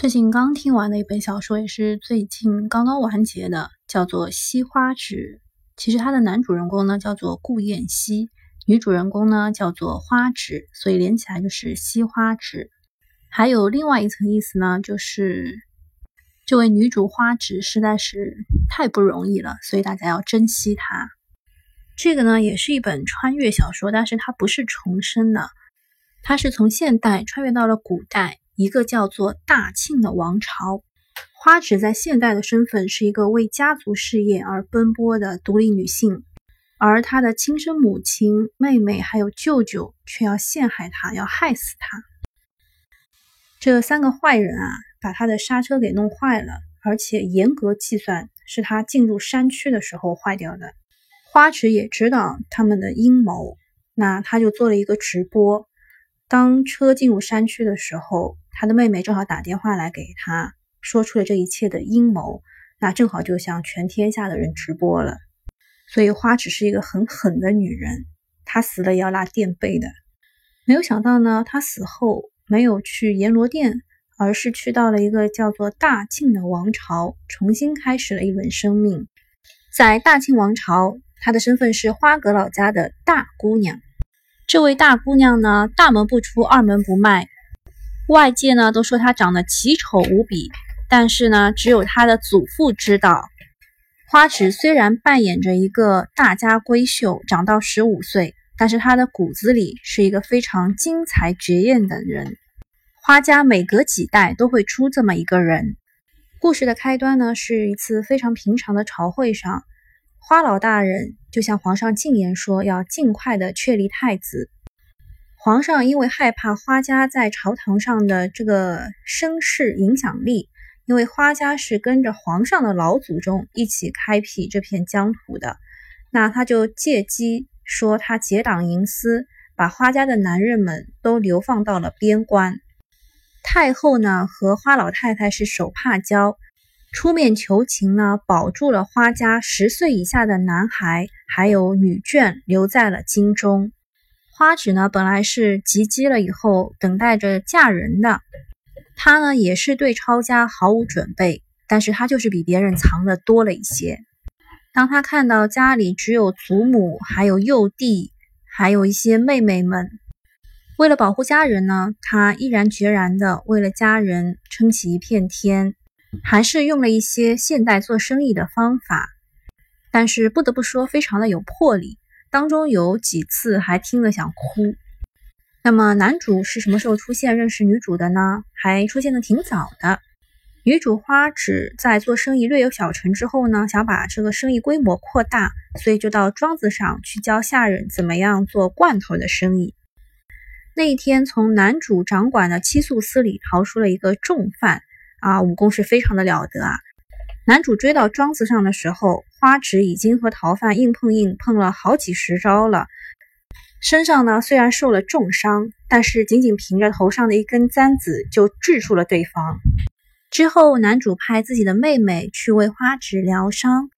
最近刚听完的一本小说，也是最近刚刚完结的，叫做《西花纸》。其实它的男主人公呢叫做顾燕西，女主人公呢叫做花纸，所以连起来就是西花纸。还有另外一层意思呢，就是这位女主花纸实在是太不容易了，所以大家要珍惜她。这个呢也是一本穿越小说，但是它不是重生的，它是从现代穿越到了古代。一个叫做大庆的王朝，花纸在现代的身份是一个为家族事业而奔波的独立女性，而她的亲生母亲、妹妹还有舅舅却要陷害她，要害死她。这三个坏人啊，把她的刹车给弄坏了，而且严格计算是她进入山区的时候坏掉的。花池也知道他们的阴谋，那他就做了一个直播。当车进入山区的时候。他的妹妹正好打电话来给他，说出了这一切的阴谋，那正好就向全天下的人直播了。所以花只是一个很狠的女人，她死了也要拉垫背的。没有想到呢，她死后没有去阎罗殿，而是去到了一个叫做大庆的王朝，重新开始了一轮生命。在大庆王朝，她的身份是花阁老家的大姑娘。这位大姑娘呢，大门不出，二门不迈。外界呢都说她长得奇丑无比，但是呢，只有她的祖父知道。花池虽然扮演着一个大家闺秀，长到十五岁，但是她的骨子里是一个非常惊才绝艳的人。花家每隔几代都会出这么一个人。故事的开端呢，是一次非常平常的朝会上，花老大人就向皇上进言说，要尽快的确立太子。皇上因为害怕花家在朝堂上的这个声势影响力，因为花家是跟着皇上的老祖宗一起开辟这片疆土的，那他就借机说他结党营私，把花家的男人们都流放到了边关。太后呢和花老太太是手帕交，出面求情呢，保住了花家十岁以下的男孩还有女眷留在了京中。花纸呢，本来是及笄了以后等待着嫁人的，她呢也是对抄家毫无准备，但是她就是比别人藏的多了一些。当她看到家里只有祖母，还有幼弟，还有一些妹妹们，为了保护家人呢，她毅然决然的为了家人撑起一片天，还是用了一些现代做生意的方法，但是不得不说，非常的有魄力。当中有几次还听了想哭。那么男主是什么时候出现认识女主的呢？还出现的挺早的。女主花纸在做生意略有小成之后呢，想把这个生意规模扩大，所以就到庄子上去教下人怎么样做罐头的生意。那一天，从男主掌管的七宿司里逃出了一个重犯啊，武功是非常的了得啊。男主追到庄子上的时候，花纸已经和逃犯硬碰硬，碰了好几十招了。身上呢虽然受了重伤，但是仅仅凭着头上的一根簪子就制住了对方。之后，男主派自己的妹妹去为花纸疗伤。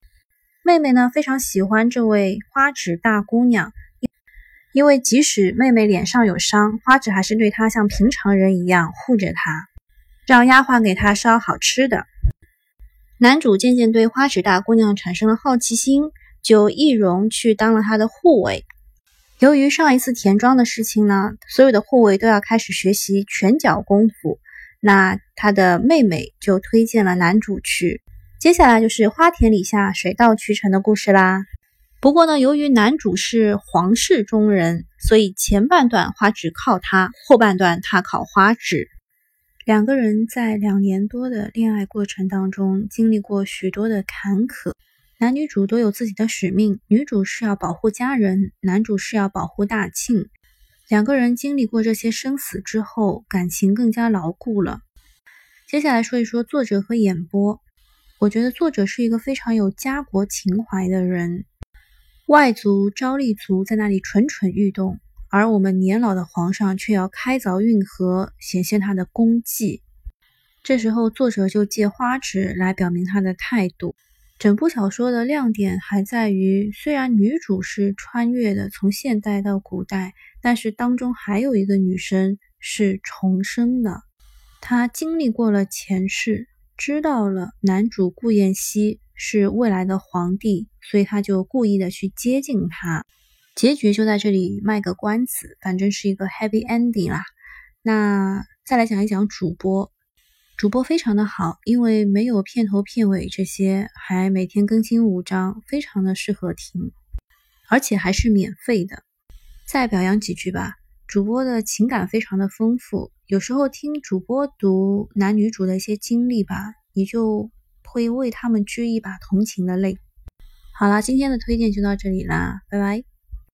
妹妹呢非常喜欢这位花纸大姑娘，因为即使妹妹脸上有伤，花指还是对她像平常人一样护着她，让丫鬟给她烧好吃的。男主渐渐对花纸大姑娘产生了好奇心，就易容去当了她的护卫。由于上一次田庄的事情呢，所有的护卫都要开始学习拳脚功夫，那他的妹妹就推荐了男主去。接下来就是花田里下水到渠成的故事啦。不过呢，由于男主是皇室中人，所以前半段花纸靠他，后半段他靠花纸。两个人在两年多的恋爱过程当中，经历过许多的坎坷。男女主都有自己的使命，女主是要保护家人，男主是要保护大庆。两个人经历过这些生死之后，感情更加牢固了。接下来说一说作者和演播。我觉得作者是一个非常有家国情怀的人，外族昭丽族在那里蠢蠢欲动。而我们年老的皇上却要开凿运河，显现他的功绩。这时候，作者就借花纸来表明他的态度。整部小说的亮点还在于，虽然女主是穿越的，从现代到古代，但是当中还有一个女生是重生的。他经历过了前世，知道了男主顾燕西是未来的皇帝，所以他就故意的去接近他。结局就在这里卖个关子，反正是一个 happy ending 啦。那再来讲一讲主播，主播非常的好，因为没有片头片尾这些，还每天更新五章，非常的适合听，而且还是免费的。再表扬几句吧。主播的情感非常的丰富，有时候听主播读男女主的一些经历吧，你就会为他们掬一把同情的泪。好啦，今天的推荐就到这里啦，拜拜。